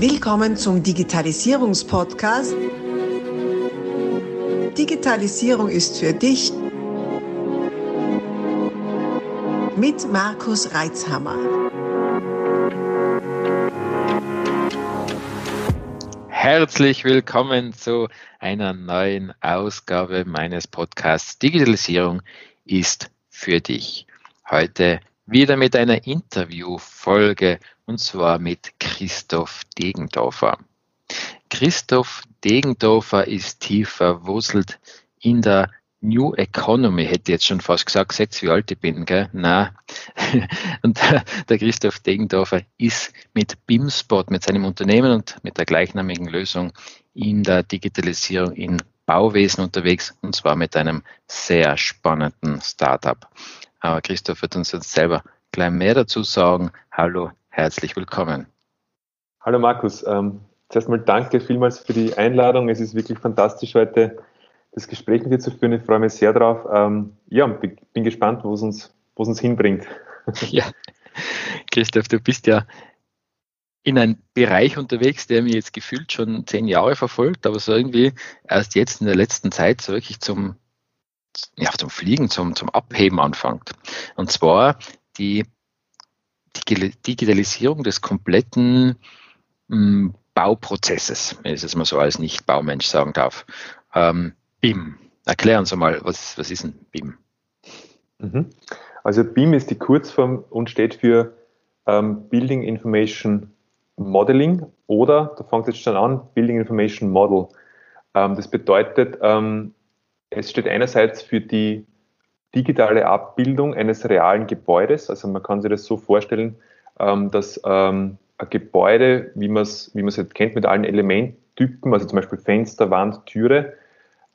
Willkommen zum Digitalisierungspodcast. Digitalisierung ist für dich mit Markus Reitzhammer. Herzlich willkommen zu einer neuen Ausgabe meines Podcasts Digitalisierung ist für dich. Heute wieder mit einer Interviewfolge und zwar mit Christoph Degendorfer. Christoph Degendorfer ist tief verwurzelt in der New Economy, hätte jetzt schon fast gesagt, sechs wie alt ich bin, gell? Na. Und der Christoph Degendorfer ist mit BIMspot, mit seinem Unternehmen und mit der gleichnamigen Lösung in der Digitalisierung in Bauwesen unterwegs und zwar mit einem sehr spannenden Startup. Aber Christoph wird uns jetzt selber gleich mehr dazu sagen. Hallo, herzlich willkommen. Hallo Markus, ähm, zuerst mal danke vielmals für die Einladung. Es ist wirklich fantastisch heute das Gespräch mit dir zu führen. Ich freue mich sehr drauf. Ähm, ja, bin gespannt, wo es uns, wo es uns hinbringt. Ja, Christoph, du bist ja in einem Bereich unterwegs, der mir jetzt gefühlt schon zehn Jahre verfolgt, aber so irgendwie erst jetzt in der letzten Zeit so wirklich zum, ja, zum Fliegen, zum, zum Abheben anfängt. Und zwar die Digitalisierung des kompletten hm, Bauprozesses, wenn ich es mal so als Nicht-Baumensch sagen darf. Ähm, BIM. Erklären Sie mal, was, was ist ein BIM? Mhm. Also BIM ist die Kurzform und steht für ähm, Building Information Modeling oder, da fängt es jetzt schon an, Building Information Model. Ähm, das bedeutet, ähm, es steht einerseits für die digitale Abbildung eines realen Gebäudes. Also man kann sich das so vorstellen, ähm, dass ähm, ein Gebäude, wie man es wie halt kennt, mit allen Elementtypen, also zum Beispiel Fenster, Wand, Türe,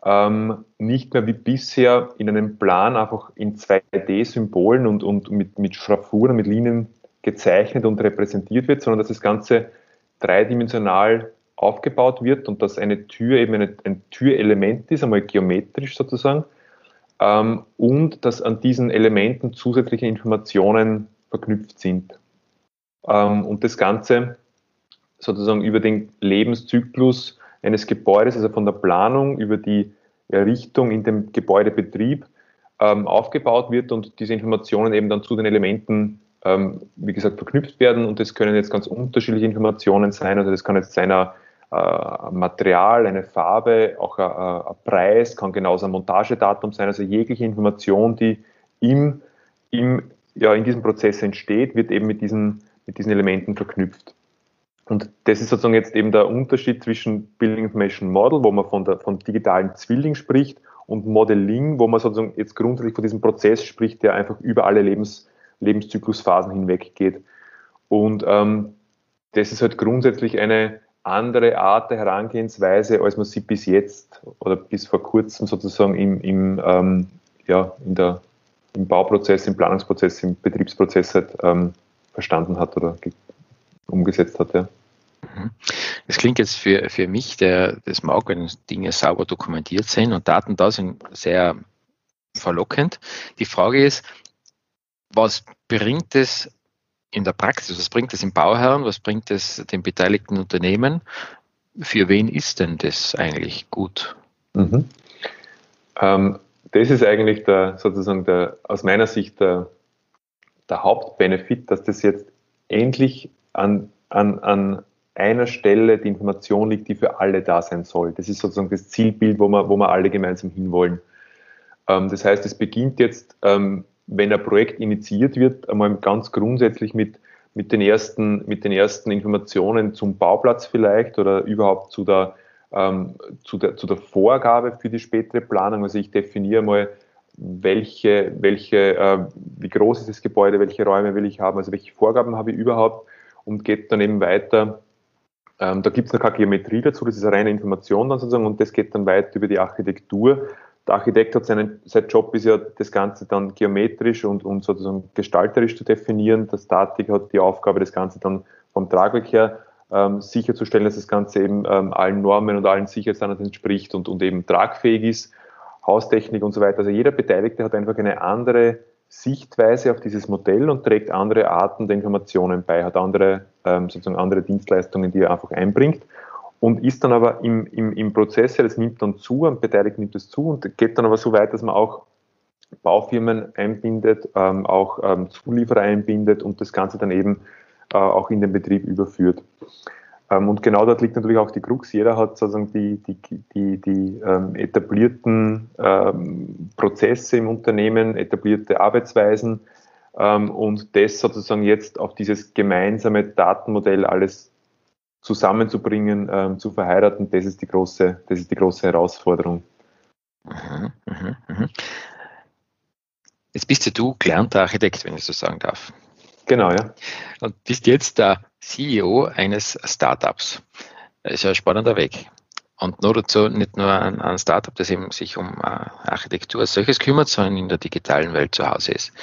ähm, nicht mehr wie bisher in einem Plan einfach in 2D-Symbolen und, und mit, mit Schraffuren, mit Linien gezeichnet und repräsentiert wird, sondern dass das Ganze dreidimensional aufgebaut wird und dass eine Tür eben eine, ein Türelement ist, einmal geometrisch sozusagen, ähm, und dass an diesen Elementen zusätzliche Informationen verknüpft sind. Ähm, und das Ganze sozusagen über den Lebenszyklus eines Gebäudes, also von der Planung über die Errichtung in dem Gebäudebetrieb ähm, aufgebaut wird und diese Informationen eben dann zu den Elementen, ähm, wie gesagt, verknüpft werden. Und das können jetzt ganz unterschiedliche Informationen sein. Also das kann jetzt sein ein, ein Material, eine Farbe, auch ein, ein, Preis, kann genauso ein Montagedatum sein. Also jegliche Information, die im, im, ja, in diesem Prozess entsteht, wird eben mit diesen, mit diesen Elementen verknüpft. Und das ist sozusagen jetzt eben der Unterschied zwischen Building Information Model, wo man von, der, von digitalen Zwilling spricht, und Modeling, wo man sozusagen jetzt grundsätzlich von diesem Prozess spricht, der einfach über alle Lebens, Lebenszyklusphasen hinweg geht. Und ähm, das ist halt grundsätzlich eine andere Art der Herangehensweise, als man sie bis jetzt oder bis vor kurzem sozusagen im, im, ähm, ja, in der, im Bauprozess, im Planungsprozess, im Betriebsprozess halt, ähm, verstanden hat oder umgesetzt hat. Ja. Mhm. Das klingt jetzt für, für mich, der das mag, wenn Dinge sauber dokumentiert sind und Daten da sind, sehr verlockend. Die Frage ist, was bringt es in der Praxis? Was bringt es dem Bauherrn? Was bringt es den beteiligten Unternehmen? Für wen ist denn das eigentlich gut? Mhm. Ähm, das ist eigentlich der, sozusagen der, aus meiner Sicht der, der Hauptbenefit, dass das jetzt endlich an, an, an einer Stelle die Information liegt, die für alle da sein soll. Das ist sozusagen das Zielbild, wo wir, wo wir alle gemeinsam hinwollen. Ähm, das heißt, es beginnt jetzt, ähm, wenn ein Projekt initiiert wird, einmal ganz grundsätzlich mit, mit, den ersten, mit den ersten Informationen zum Bauplatz vielleicht oder überhaupt zu der, ähm, zu, der, zu der Vorgabe für die spätere Planung. Also ich definiere mal, welche, welche, äh, wie groß ist das Gebäude, welche Räume will ich haben, also welche Vorgaben habe ich überhaupt und geht dann eben weiter. Ähm, da gibt es noch keine Geometrie dazu, das ist eine reine Information dann sozusagen und das geht dann weiter über die Architektur. Der Architekt hat seinen, sein Job ist ja, das Ganze dann geometrisch und, und sozusagen gestalterisch zu definieren. Der Statik hat die Aufgabe, das Ganze dann vom Tragwerk her ähm, sicherzustellen, dass das Ganze eben ähm, allen Normen und allen Sicherheitsstandards entspricht und, und eben tragfähig ist, Haustechnik und so weiter. Also jeder Beteiligte hat einfach eine andere Sichtweise auf dieses Modell und trägt andere Arten der Informationen bei, hat andere ähm, sozusagen andere Dienstleistungen, die er einfach einbringt und ist dann aber im, im, im Prozess, das nimmt dann zu, am Beteiligten nimmt es zu und geht dann aber so weit, dass man auch Baufirmen einbindet, ähm, auch ähm, Zulieferer einbindet und das Ganze dann eben äh, auch in den Betrieb überführt. Ähm, und genau dort liegt natürlich auch die Krux. Jeder hat sozusagen die, die, die, die ähm, etablierten ähm, Prozesse im Unternehmen, etablierte Arbeitsweisen ähm, und das sozusagen jetzt auf dieses gemeinsame Datenmodell alles zusammenzubringen, ähm, zu verheiraten, das ist die große, das ist die große Herausforderung. Mhm, mh, mh. Jetzt bist ja du gelernter Architekt, wenn ich so sagen darf. Genau, ja. Und bist jetzt der CEO eines Startups. Das ist ja ein spannender Weg. Und nur dazu nicht nur ein, ein Startup, das eben sich um äh, Architektur als solches kümmert, sondern in der digitalen Welt zu Hause ist.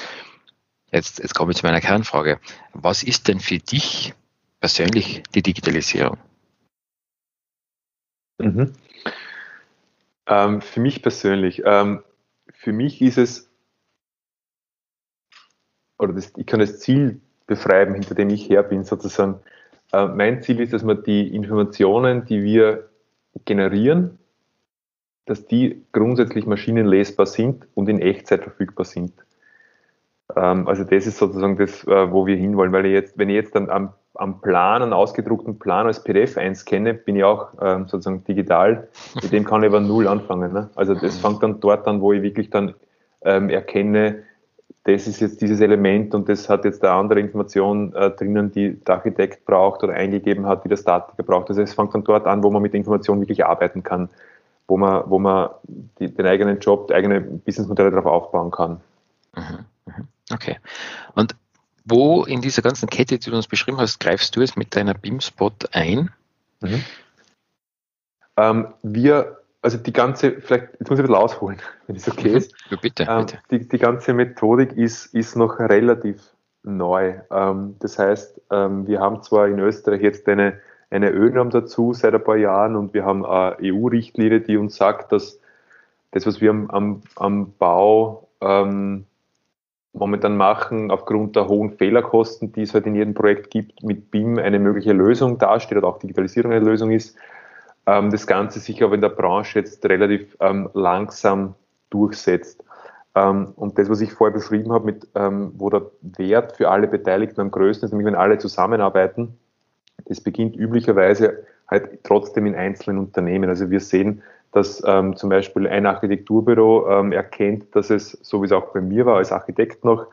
Jetzt, jetzt komme ich zu meiner Kernfrage. Was ist denn für dich persönlich die Digitalisierung? Mhm. Ähm, für mich persönlich, ähm, für mich ist es oder das, ich kann das Ziel beschreiben, hinter dem ich her bin, sozusagen. Äh, mein Ziel ist, dass wir die Informationen, die wir generieren, dass die grundsätzlich maschinenlesbar sind und in Echtzeit verfügbar sind. Ähm, also das ist sozusagen das, äh, wo wir hinwollen, weil ich jetzt, wenn ich jetzt dann am, am Plan, einen ausgedruckten Plan als PDF einscanne, bin ich auch ähm, sozusagen digital, mit dem kann ich aber null anfangen. Ne? Also das fängt dann dort an, wo ich wirklich dann ähm, erkenne, das ist jetzt dieses Element und das hat jetzt eine andere Information äh, drinnen, die der Architekt braucht oder eingegeben hat, die der Statiker braucht. Also es fängt dann dort an, wo man mit der Information wirklich arbeiten kann, wo man, wo man die, den eigenen Job, die eigene Businessmodelle darauf aufbauen kann. Mhm, mhm. Okay. Und wo in dieser ganzen Kette, die du uns beschrieben hast, greifst du es mit deiner BIM-Spot ein? Mhm. Ähm, wir also die ganze, vielleicht, jetzt muss ich ein bisschen ausholen, wenn es okay ist. Ja, bitte, ähm, bitte. Die, die ganze Methodik ist, ist noch relativ neu. Ähm, das heißt, ähm, wir haben zwar in Österreich jetzt eine, eine ÖNORM dazu seit ein paar Jahren und wir haben eine EU-Richtlinie, die uns sagt, dass das, was wir am, am, am Bau ähm, momentan machen, aufgrund der hohen Fehlerkosten, die es halt in jedem Projekt gibt, mit BIM eine mögliche Lösung darstellt oder auch Digitalisierung eine Lösung ist ähm, das Ganze sich aber in der Branche jetzt relativ ähm, langsam durchsetzt. Ähm, und das, was ich vorher beschrieben habe, mit, wo der Wert für alle Beteiligten am größten ist, nämlich wenn alle zusammenarbeiten, das beginnt üblicherweise halt trotzdem in einzelnen Unternehmen. Also wir sehen, dass ähm, zum Beispiel ein Architekturbüro ähm, erkennt, dass es, so wie es auch bei mir war als Architekt noch,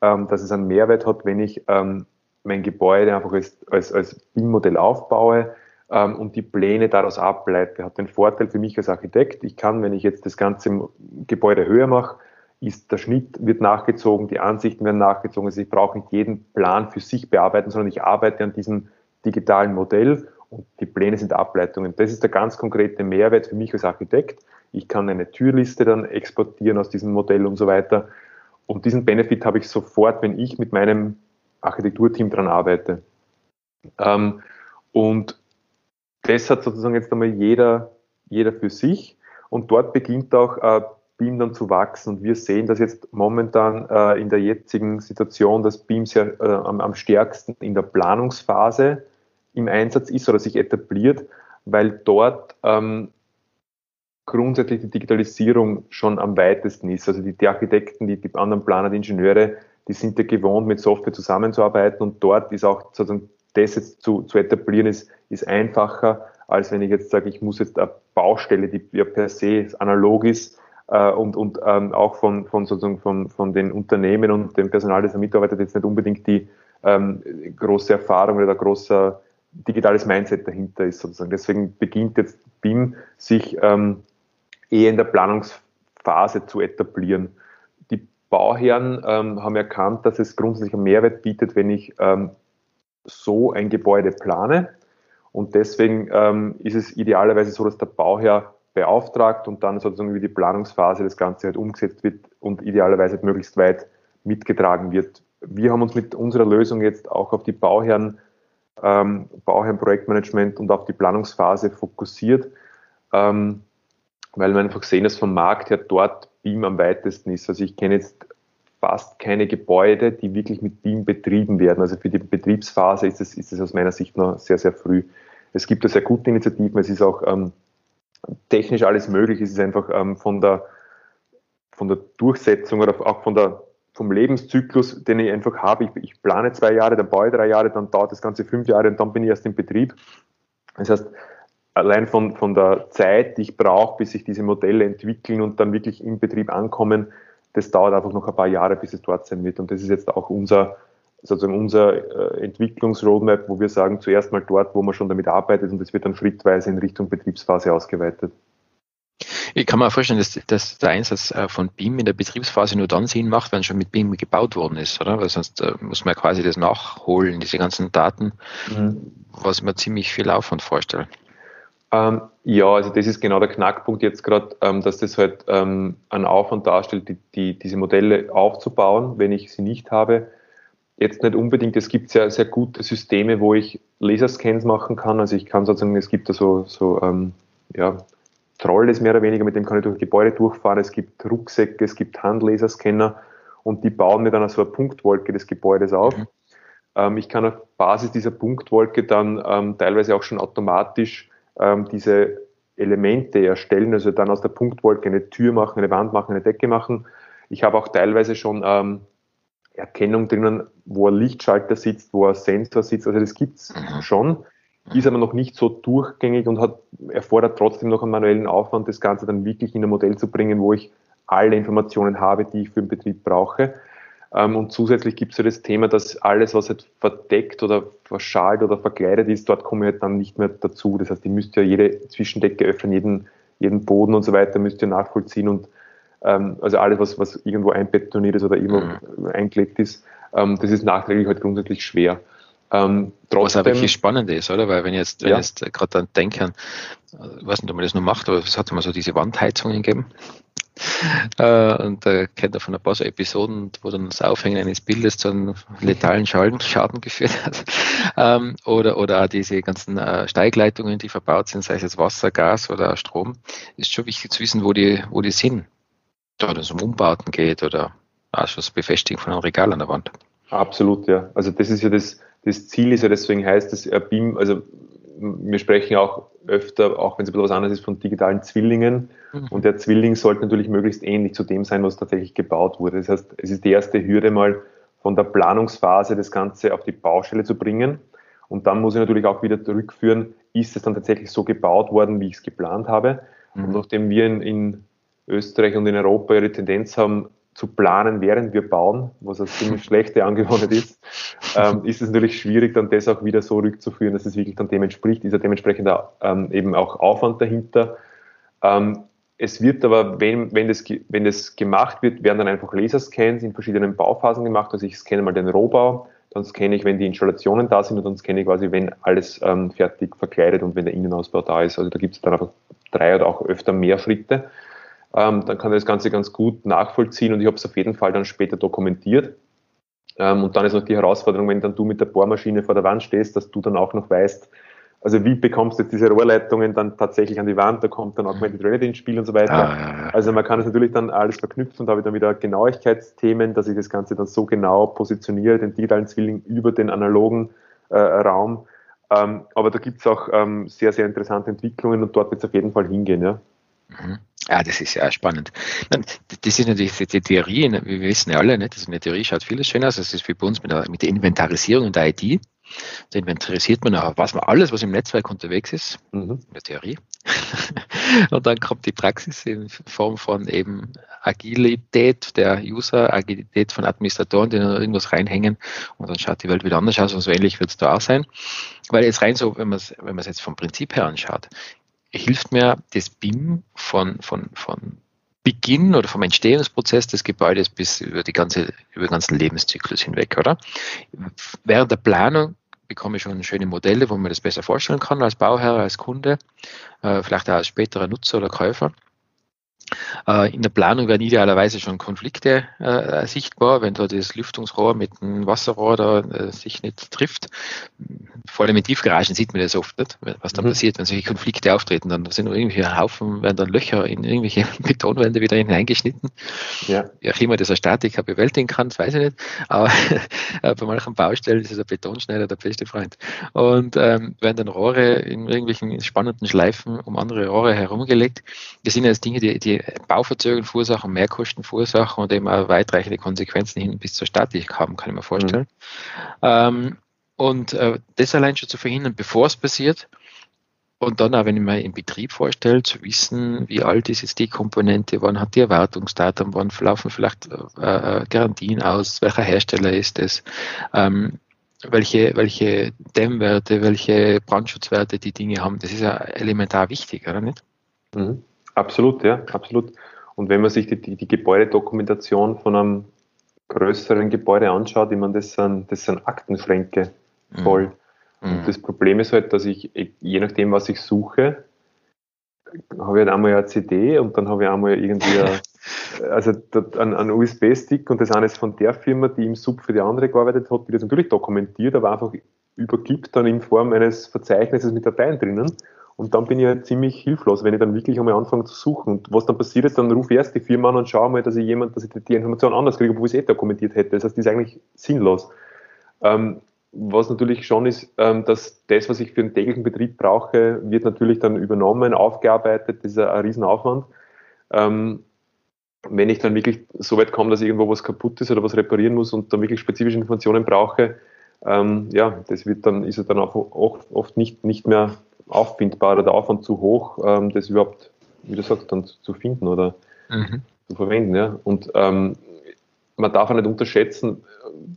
ähm, dass es einen Mehrwert hat, wenn ich ähm, mein Gebäude einfach als, als, als BIM-Modell aufbaue, ähm, und die Pläne daraus ableite. Hat den Vorteil für mich als Architekt, ich kann, wenn ich jetzt das ganze Gebäude höher mache, ist der Schnitt wird nachgezogen, die Ansichten werden nachgezogen. Also ich brauche nicht jeden Plan für sich bearbeiten, sondern ich arbeite an diesem digitalen Modell und die Pläne sind Ableitungen. Das ist der ganz konkrete Mehrwert für mich als Architekt. Ich kann eine Türliste dann exportieren aus diesem Modell und so weiter. Und diesen Benefit habe ich sofort, wenn ich mit meinem Architekturteam dran arbeite. Ähm, und das hat sozusagen jetzt einmal jeder, jeder für sich und dort beginnt auch äh, BIM dann zu wachsen und wir sehen dass jetzt momentan äh, in der jetzigen Situation, dass BIM sehr, äh, am, am stärksten in der Planungsphase im Einsatz ist oder sich etabliert, weil dort ähm, grundsätzlich die Digitalisierung schon am weitesten ist. Also die, die Architekten, die, die anderen Planer, die Ingenieure, die sind ja gewohnt, mit Software zusammenzuarbeiten und dort ist auch sozusagen das jetzt zu, zu etablieren, ist, ist einfacher, als wenn ich jetzt sage, ich muss jetzt eine Baustelle, die ja per se analog ist äh, und, und ähm, auch von, von, sozusagen von, von den Unternehmen und dem Personal, das mitarbeitet, jetzt nicht unbedingt die ähm, große Erfahrung oder der große digitales Mindset dahinter ist sozusagen. Deswegen beginnt jetzt BIM sich ähm, eher in der Planungsphase zu etablieren. Die Bauherren ähm, haben erkannt, dass es grundsätzlich einen Mehrwert bietet, wenn ich ähm, so ein Gebäude plane. Und deswegen ähm, ist es idealerweise so, dass der Bauherr beauftragt und dann sozusagen über die Planungsphase das Ganze halt umgesetzt wird und idealerweise möglichst weit mitgetragen wird. Wir haben uns mit unserer Lösung jetzt auch auf die Bauherren, ähm, Bauherren-Projektmanagement und auf die Planungsphase fokussiert, ähm, weil wir einfach sehen, dass vom Markt her dort BIM am weitesten ist. Also ich kenne jetzt fast keine Gebäude, die wirklich mit BIM betrieben werden. Also für die Betriebsphase ist es, ist es aus meiner Sicht noch sehr, sehr früh. Es gibt da sehr gute Initiativen, es ist auch ähm, technisch alles möglich, es ist einfach ähm, von, der, von der Durchsetzung oder auch von der, vom Lebenszyklus, den ich einfach habe. Ich, ich plane zwei Jahre, dann baue ich drei Jahre, dann dauert das Ganze fünf Jahre und dann bin ich erst im Betrieb. Das heißt, allein von, von der Zeit, die ich brauche, bis sich diese Modelle entwickeln und dann wirklich im Betrieb ankommen, das dauert einfach noch ein paar Jahre, bis es dort sein wird. Und das ist jetzt auch unser, sozusagen unser äh, Entwicklungsroadmap, wo wir sagen, zuerst mal dort, wo man schon damit arbeitet und es wird dann schrittweise in Richtung Betriebsphase ausgeweitet. Ich kann mir vorstellen, dass, dass, der Einsatz äh, von BIM in der Betriebsphase nur dann Sinn macht, wenn schon mit BIM gebaut worden ist, oder? Weil sonst äh, muss man quasi das nachholen, diese ganzen Daten, mhm. was mir ziemlich viel Aufwand vorstellt. Ähm, ja, also das ist genau der Knackpunkt jetzt gerade, ähm, dass das halt ähm, einen Aufwand darstellt, die, die, diese Modelle aufzubauen, wenn ich sie nicht habe. Jetzt nicht unbedingt, es gibt sehr, sehr gute Systeme, wo ich Laserscans machen kann. Also ich kann sozusagen, es gibt da so, so ähm, ja, Trolls mehr oder weniger, mit dem kann ich durch Gebäude durchfahren. Es gibt Rucksäcke, es gibt Handlaserscanner und die bauen mir dann so eine Punktwolke des Gebäudes auf. Mhm. Ähm, ich kann auf Basis dieser Punktwolke dann ähm, teilweise auch schon automatisch ähm, diese Elemente erstellen, also dann aus der Punktwolke eine Tür machen, eine Wand machen, eine Decke machen. Ich habe auch teilweise schon ähm, Erkennung drinnen, wo ein Lichtschalter sitzt, wo ein Sensor sitzt. Also das gibt's mhm. schon, ist aber noch nicht so durchgängig und hat, erfordert trotzdem noch einen manuellen Aufwand, das Ganze dann wirklich in ein Modell zu bringen, wo ich alle Informationen habe, die ich für den Betrieb brauche. Ähm, und zusätzlich gibt es ja das Thema, dass alles, was halt verdeckt oder verschalt oder verkleidet ist, dort komme ich halt dann nicht mehr dazu. Das heißt, ich müsste ja jede Zwischendecke öffnen, jeden, jeden Boden und so weiter müsst ihr nachvollziehen und ähm, also alles, was, was irgendwo einbetoniert ist oder irgendwo mhm. eingelegt ist, ähm, das ist nachträglich halt grundsätzlich schwer. Ähm, trotzdem, Was auch wirklich spannend ist, oder? Weil wenn ich jetzt, wenn ja. jetzt gerade dann denke, ich weiß nicht, ob man das noch macht, aber es hat immer so diese Wandheizungen gegeben. Äh, und da kennt er von ein paar so Episoden, wo dann das Aufhängen eines Bildes zu einem letalen Schaden geführt hat. Ähm, oder, oder auch diese ganzen äh, Steigleitungen, die verbaut sind, sei es jetzt Wasser, Gas oder Strom, ist schon wichtig zu wissen, wo die, wo die sind. Da es um Umbauten geht oder auch schon das Befestigen von einem Regal an der Wand. Absolut, ja. Also das ist ja das, das Ziel ist ja deswegen heißt das BIM, also wir sprechen auch öfter, auch wenn es ein bisschen was anderes ist, von digitalen Zwillingen. Mhm. Und der Zwilling sollte natürlich möglichst ähnlich zu dem sein, was tatsächlich gebaut wurde. Das heißt, es ist die erste Hürde mal von der Planungsphase das Ganze auf die Baustelle zu bringen. Und dann muss ich natürlich auch wieder zurückführen, ist es dann tatsächlich so gebaut worden, wie ich es geplant habe. Mhm. Und nachdem wir in, in Österreich und in Europa ihre Tendenz haben, zu planen, während wir bauen, was eine ziemlich schlechte Angewohnheit ist, ähm, ist es natürlich schwierig, dann das auch wieder so rückzuführen, dass es wirklich dann dem entspricht. Ist ja dementsprechend ähm, eben auch Aufwand dahinter. Ähm, es wird aber, wenn, wenn, das, wenn das gemacht wird, werden dann einfach Laserscans in verschiedenen Bauphasen gemacht. Also ich scanne mal den Rohbau, dann scanne ich, wenn die Installationen da sind und dann scanne ich quasi, wenn alles ähm, fertig verkleidet und wenn der Innenausbau da ist. Also da gibt es dann einfach drei oder auch öfter mehr Schritte ähm, dann kann er das Ganze ganz gut nachvollziehen und ich habe es auf jeden Fall dann später dokumentiert. Ähm, und dann ist noch die Herausforderung, wenn dann du mit der Bohrmaschine vor der Wand stehst, dass du dann auch noch weißt, also wie bekommst du jetzt diese Rohrleitungen dann tatsächlich an die Wand, da kommt dann Augmented Reality ins Spiel und so weiter. Ah, ja, ja. Also man kann es natürlich dann alles verknüpfen und da habe ich dann wieder Genauigkeitsthemen, dass ich das Ganze dann so genau positioniere, den digitalen Zwilling über den analogen äh, Raum. Ähm, aber da gibt es auch ähm, sehr, sehr interessante Entwicklungen und dort wird es auf jeden Fall hingehen, ja. Mhm. Ja, das ist ja spannend. Das ist natürlich die Theorie, ne, wir wissen ja alle, ne, das in der Theorie schaut vieles schön aus. Das ist wie bei uns mit der, mit der Inventarisierung in der IT. Da inventarisiert man auch, was man alles, was im Netzwerk unterwegs ist, mhm. in der Theorie. und dann kommt die Praxis in Form von eben Agilität der User, Agilität von Administratoren, die da irgendwas reinhängen und dann schaut die Welt wieder anders aus und so ähnlich wird es da auch sein. Weil jetzt rein so, wenn man es wenn jetzt vom Prinzip her anschaut, hilft mir das BIM von, von, von Beginn oder vom Entstehungsprozess des Gebäudes bis über, die ganze, über den ganzen Lebenszyklus hinweg, oder? Während der Planung bekomme ich schon schöne Modelle, wo man das besser vorstellen kann als Bauherr, als Kunde, äh, vielleicht auch als späterer Nutzer oder Käufer. Äh, in der Planung werden idealerweise schon Konflikte äh, sichtbar, wenn da das Lüftungsrohr mit dem Wasserrohr da äh, sich nicht trifft. Vor allem in Tiefgaragen sieht man das oft nicht, was dann mhm. passiert, wenn solche Konflikte auftreten. Dann sind nur irgendwelche Haufen, werden dann Löcher in irgendwelche Betonwände wieder hineingeschnitten. Ja. Wie auch immer das eine Statiker bewältigen kann, das weiß ich nicht. Aber bei manchen Baustellen ist es ein Betonschneider der beste Freund. Und ähm, werden dann Rohre in irgendwelchen spannenden Schleifen um andere Rohre herumgelegt. Das sind jetzt Dinge, die, die Bauverzögerungen verursachen, Mehrkosten verursachen und eben auch weitreichende Konsequenzen hin bis zur Statik haben, kann ich mir vorstellen. Mhm. Ähm, und äh, das allein schon zu verhindern, bevor es passiert, und dann auch, wenn ich mir im Betrieb vorstelle, zu wissen, wie alt ist jetzt die Komponente, wann hat die Erwartungsdatum, wann laufen vielleicht äh, äh, Garantien aus, welcher Hersteller ist es, ähm, welche, welche Dämmwerte, welche Brandschutzwerte die Dinge haben, das ist ja elementar wichtig, oder nicht? Mhm. Absolut, ja, absolut. Und wenn man sich die, die, die Gebäudedokumentation von einem größeren Gebäude anschaut, ich meine, das sind, das sind Aktenschränke. Voll. Mhm. Und das Problem ist halt, dass ich, je nachdem, was ich suche, habe ich halt einmal eine CD und dann habe ich einmal irgendwie eine, also einen, einen USB-Stick und das eine ist von der Firma, die im Sub für die andere gearbeitet hat, die das natürlich dokumentiert, aber einfach übergibt dann in Form eines Verzeichnisses mit Dateien drinnen. Und dann bin ich halt ziemlich hilflos, wenn ich dann wirklich einmal anfange zu suchen. Und was dann passiert ist, dann rufe ich erst die Firma an und schaue mal, dass ich jemand, dass ich die Information anders kriege, obwohl ich es eh dokumentiert hätte. Das heißt, die ist eigentlich sinnlos. Ähm, was natürlich schon ist, ähm, dass das, was ich für einen täglichen Betrieb brauche, wird natürlich dann übernommen, aufgearbeitet. Das ist ein, ein Riesenaufwand. Ähm, wenn ich dann wirklich so weit komme, dass irgendwo was kaputt ist oder was reparieren muss und dann wirklich spezifische Informationen brauche, ähm, ja, das wird dann, ist es dann auch oft, oft nicht, nicht mehr auffindbar oder der Aufwand zu hoch, das überhaupt, wie du sagst, dann zu finden oder mhm. zu verwenden. Ja. Und ähm, man darf auch nicht unterschätzen,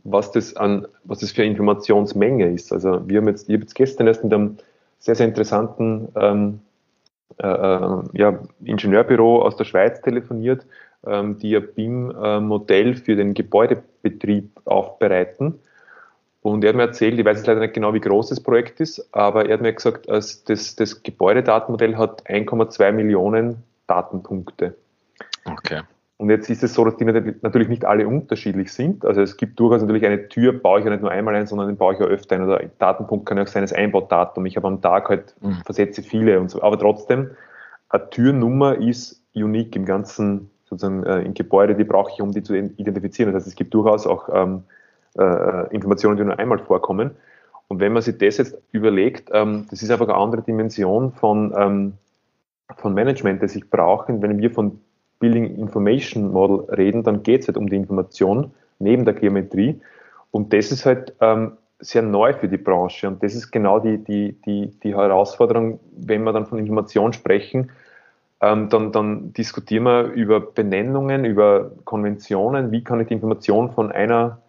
was das an, was das für Informationsmenge ist. Also wir haben jetzt, ich habe jetzt gestern erst mit einem sehr, sehr interessanten ähm, äh, äh ja, Ingenieurbüro aus der Schweiz telefoniert, ähm, die ein BIM-Modell für den Gebäudebetrieb aufbereiten. Und er hat mir erzählt, ich weiß jetzt leider nicht genau, wie groß das Projekt ist, aber er hat mir gesagt, das, das Gebäudedatenmodell hat 1,2 Millionen Datenpunkte. Okay. Und jetzt ist es so, dass die natürlich nicht alle unterschiedlich sind. Also es gibt durchaus natürlich eine Tür, baue ich ja nicht nur einmal ein, sondern den baue ich ja öfter ein. Oder ein Datenpunkt kann ja auch sein, das Einbaudatum. Ich habe am Tag halt mhm. versetze viele und so. Aber trotzdem, eine Türnummer ist unique im ganzen, sozusagen äh, im Gebäude, die brauche ich, um die zu identifizieren. Das heißt, es gibt durchaus auch ähm, äh, Informationen, die nur einmal vorkommen. Und wenn man sich das jetzt überlegt, ähm, das ist einfach eine andere Dimension von, ähm, von Management, das ich brauche. Wenn wir von Building Information Model reden, dann geht es halt um die Information neben der Geometrie. Und das ist halt ähm, sehr neu für die Branche. Und das ist genau die, die, die, die Herausforderung, wenn wir dann von Information sprechen, ähm, dann, dann diskutieren wir über Benennungen, über Konventionen, wie kann ich die Information von einer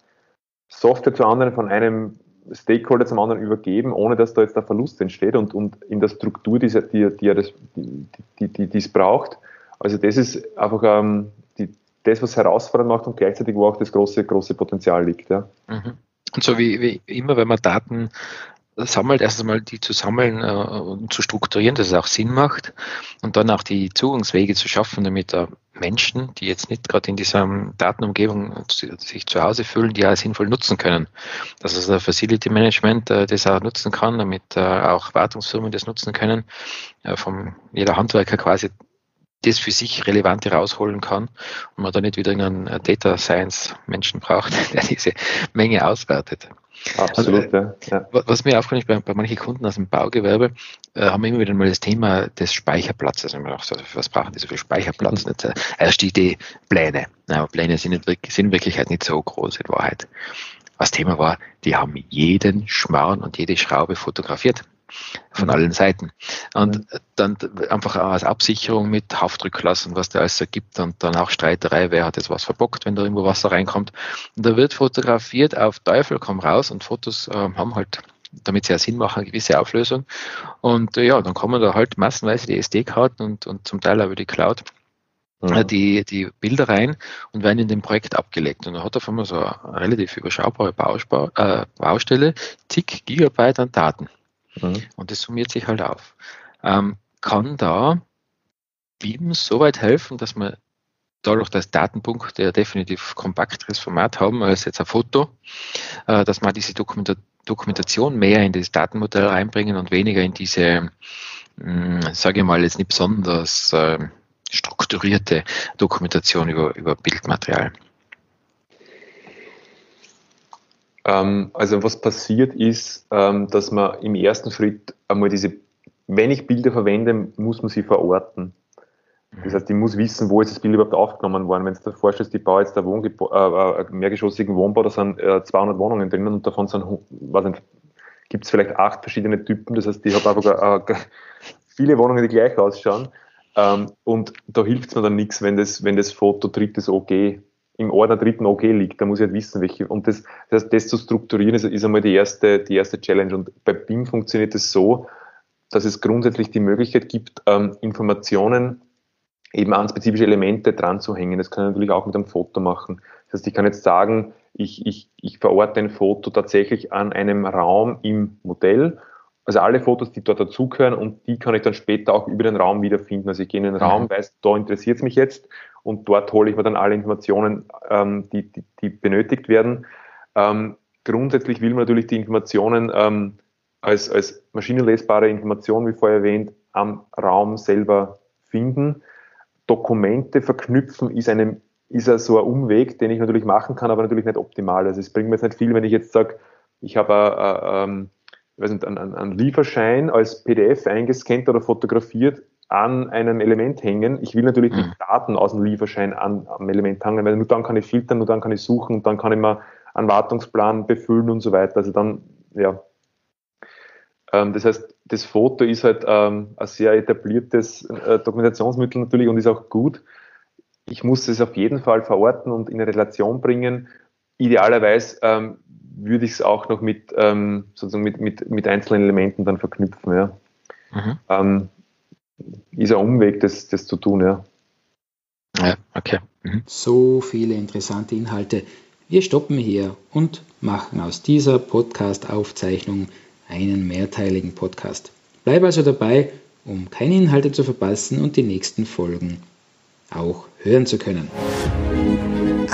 Software zu anderen, von einem Stakeholder zum anderen übergeben, ohne dass da jetzt der Verlust entsteht und, und in der Struktur, die, die, die, die, die, die es braucht. Also das ist einfach ähm, die, das, was herausfordernd macht und gleichzeitig wo auch das große, große Potenzial liegt. Ja. Mhm. Und so wie, wie immer, wenn man Daten sammelt, erst einmal die zu sammeln äh, und zu strukturieren, dass es auch Sinn macht und dann auch die Zugangswege zu schaffen, damit da Menschen, die jetzt nicht gerade in dieser Datenumgebung sich zu Hause fühlen, die auch sinnvoll nutzen können. Dass also Facility Management äh, das auch nutzen kann, damit äh, auch Wartungsfirmen das nutzen können, äh, vom jeder Handwerker quasi das für sich Relevante rausholen kann und man da nicht wieder einen Data Science Menschen braucht, der diese Menge auswertet. Absolut, also, ja. Was mir aufgefallen ist bei, bei manchen Kunden aus dem Baugewerbe, äh, haben wir immer wieder mal das Thema des Speicherplatzes. Also, also was brauchen die so viel Speicherplatz? Mhm. Nicht, äh, erst die Idee Pläne. Aber Pläne sind, nicht, sind in Wirklichkeit nicht so groß in Wahrheit. Was Thema war, die haben jeden Schmarrn und jede Schraube fotografiert von allen Seiten. Und dann einfach als Absicherung mit Haftrücklassen, was da alles so gibt und dann auch Streiterei, wer hat jetzt was verbockt, wenn da irgendwo Wasser reinkommt. Und da wird fotografiert auf Teufel komm raus und Fotos äh, haben halt damit sie ja Sinn machen, eine gewisse Auflösung. Und äh, ja, dann kommen da halt massenweise die SD-Karten und, und zum Teil auch über die Cloud ja. Äh, die, die Bilder rein und werden in dem Projekt abgelegt. Und dann hat er von mir so eine relativ überschaubare äh, Baustelle, zig Gigabyte an Daten. Mhm. Und das summiert sich halt auf. Ähm, kann da BIM so weit helfen, dass man dadurch, dass Datenpunkte ja definitiv kompakteres Format haben als jetzt ein Foto, äh, dass man diese Dokumentation mehr in das Datenmodell reinbringen und weniger in diese, hm, sage ich mal, jetzt nicht besonders äh, strukturierte Dokumentation über, über Bildmaterial. Ähm, also was passiert ist, ähm, dass man im ersten Schritt einmal diese, wenn ich Bilder verwende, muss man sie verorten. Das heißt, ich muss wissen, wo ist das Bild überhaupt aufgenommen worden. Wenn du dir vorstellst, ich baue jetzt ein Wohngebäude, äh, äh mehrgeschossigen Wohnbau, da sind äh, 200 Wohnungen drinnen und davon gibt es vielleicht acht verschiedene Typen. Das heißt, ich habe einfach äh, viele Wohnungen, die gleich ausschauen. Ähm, und da hilft es mir dann nichts, wenn das, wenn das Foto drittes OG im Ordner dritten OG liegt. Da muss ich halt wissen, welche. Und das, das, das zu strukturieren, ist, ist einmal die erste, die erste Challenge. Und bei BIM funktioniert es das so, dass es grundsätzlich die Möglichkeit gibt, ähm, Informationen eben an spezifische Elemente dran zu hängen. Das kann ich natürlich auch mit einem Foto machen. Das heißt, ich kann jetzt sagen, ich, ich, ich verorte ein Foto tatsächlich an einem Raum im Modell. Also alle Fotos, die dort dazugehören und die kann ich dann später auch über den Raum wiederfinden. Also ich gehe in den Raum, mhm. weiß, da interessiert es mich jetzt und dort hole ich mir dann alle Informationen, ähm, die, die, die, benötigt werden. Ähm, grundsätzlich will man natürlich die Informationen ähm, als, als maschinenlesbare Information, wie vorher erwähnt, am Raum selber finden. Dokumente verknüpfen ist einem ist ja so ein Umweg, den ich natürlich machen kann, aber natürlich nicht optimal. Also es bringt mir jetzt nicht viel, wenn ich jetzt sage, ich habe ähm, einen, einen, einen Lieferschein als PDF eingescannt oder fotografiert an einem Element hängen. Ich will natürlich mhm. die Daten aus dem Lieferschein an, am Element hängen, weil nur dann kann ich filtern, nur dann kann ich suchen, und dann kann ich mal einen Wartungsplan befüllen und so weiter. Also dann, ja. Ähm, das heißt, das Foto ist halt ähm, ein sehr etabliertes äh, Dokumentationsmittel natürlich und ist auch gut. Ich muss es auf jeden Fall verorten und in eine Relation bringen. Idealerweise ähm, würde ich es auch noch mit, ähm, sozusagen mit, mit, mit einzelnen Elementen dann verknüpfen. Ja. Mhm. Ähm, ist ein Umweg, das, das zu tun. Ja, ja okay. Mhm. So viele interessante Inhalte. Wir stoppen hier und machen aus dieser Podcast-Aufzeichnung einen mehrteiligen Podcast. Bleib also dabei, um keine Inhalte zu verpassen und die nächsten Folgen auch hören zu können.